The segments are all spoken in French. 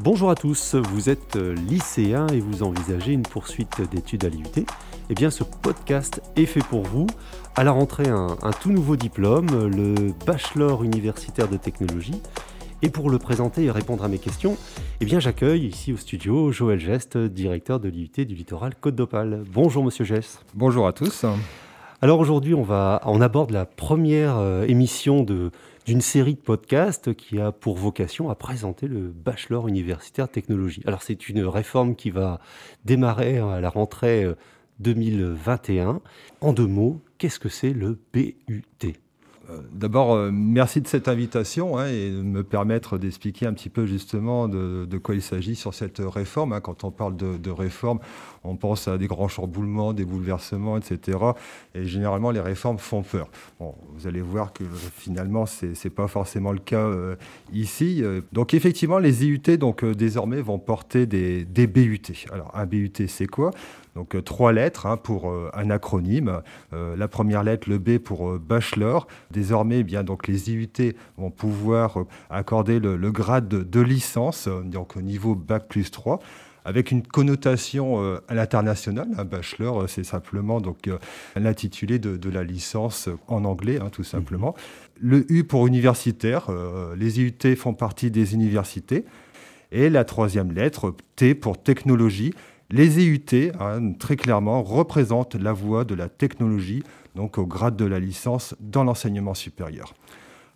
Bonjour à tous, vous êtes lycéen et vous envisagez une poursuite d'études à l'IUT Eh bien ce podcast est fait pour vous. À la rentrée, un, tout nouveau diplôme, le Bachelor universitaire de technologie. Et pour le présenter et répondre à mes questions, eh bien j'accueille ici au studio Joël Geste, directeur de l'IUT du littoral Côte d'Opale. Bonjour monsieur Geste. Bonjour à tous. Alors aujourd'hui, on, va, on aborde la première euh, émission d'une série de podcasts qui a pour vocation à présenter le bachelor universitaire technologie. Alors c'est une réforme qui va démarrer à la rentrée 2021. Euh, en deux mots, qu'est-ce que c'est le BUT D'abord, euh, merci de cette invitation hein, et de me permettre d'expliquer un petit peu justement de, quoi il s'agit sur cette réforme. Hein. Quand on parle de, réforme, on pense à des grands chamboulements, des bouleversements, etc. Et généralement, les réformes font peur. Bon, vous allez voir que finalement, ce n'est pas forcément le cas euh, ici. Donc effectivement, les IUT donc, désormais vont porter des, des BUT. Alors un BUT, c'est quoi? Donc trois lettres hein, pour un acronyme. la première lettre, le B pour bachelor. Désormais, eh bien, donc, les IUT vont pouvoir euh, accorder le, grade de, licence, euh, donc au niveau Bac plus 3 avec une connotation euh, à l'international. Un bachelor, c'est simplement donc l'intitulé de, la licence en anglais, hein, tout simplement. Mhm. Le U pour universitaire, les IUT font partie des universités. Et la troisième lettre, T pour technologie. Les IUT, hein, très clairement, représentent la voie de la technologie donc au grade de la licence dans l'enseignement supérieur.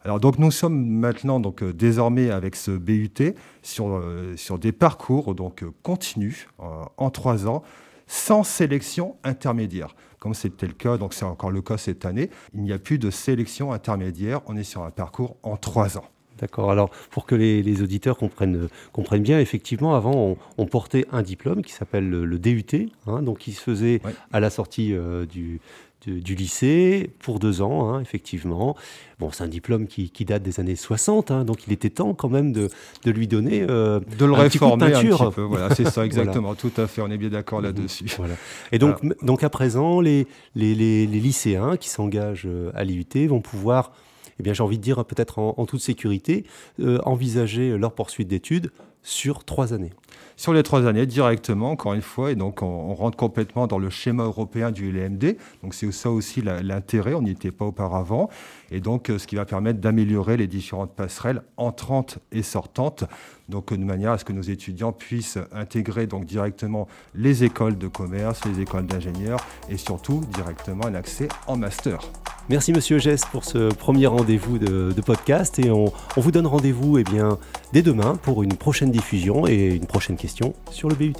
Alors donc nous sommes maintenant donc euh, désormais avec ce BUT sur, euh, sur des parcours donc euh, continus en trois ans sans sélection intermédiaire. Comme c'était le cas, donc c'est encore le cas cette année, il n'y a plus de sélection intermédiaire, on est sur un parcours en trois ans. D'accord. Alors, pour que les, auditeurs comprennent, comprennent, bien, effectivement, avant, on, portait un diplôme qui s'appelle le, DUT, hein, donc qui se faisait à la sortie du, du lycée pour deux ans, hein, effectivement. Bon, c'est un diplôme qui, date des années 60, hein, donc il était temps quand même de, lui donner euh, de le réformer un petit peu. Voilà, c'est ça, exactement, tout à fait. On est bien d'accord là-dessus. Voilà. Et donc, donc à présent, les, les, lycéens qui s'engagent euh, à l'IUT vont pouvoir eh bien, j'ai envie de dire peut-être en, toute sécurité, euh, envisager leur poursuite d'études sur trois années sur les trois années directement, encore une fois, et donc on, rentre complètement dans le schéma européen du LMD. Donc c'est ça aussi l'intérêt, on n'y était pas auparavant, et donc euh, ce qui va permettre d'améliorer les différentes passerelles entrantes et sortantes, donc de manière à ce que nos étudiants puissent intégrer donc directement les écoles de commerce, les écoles d'ingénieurs, et surtout directement un accès en master. Merci Monsieur Gess pour ce premier rendez-vous de, podcast et on, vous donne rendez-vous eh bien, dès demain pour une diffusion et une prochaine question sur le BUT.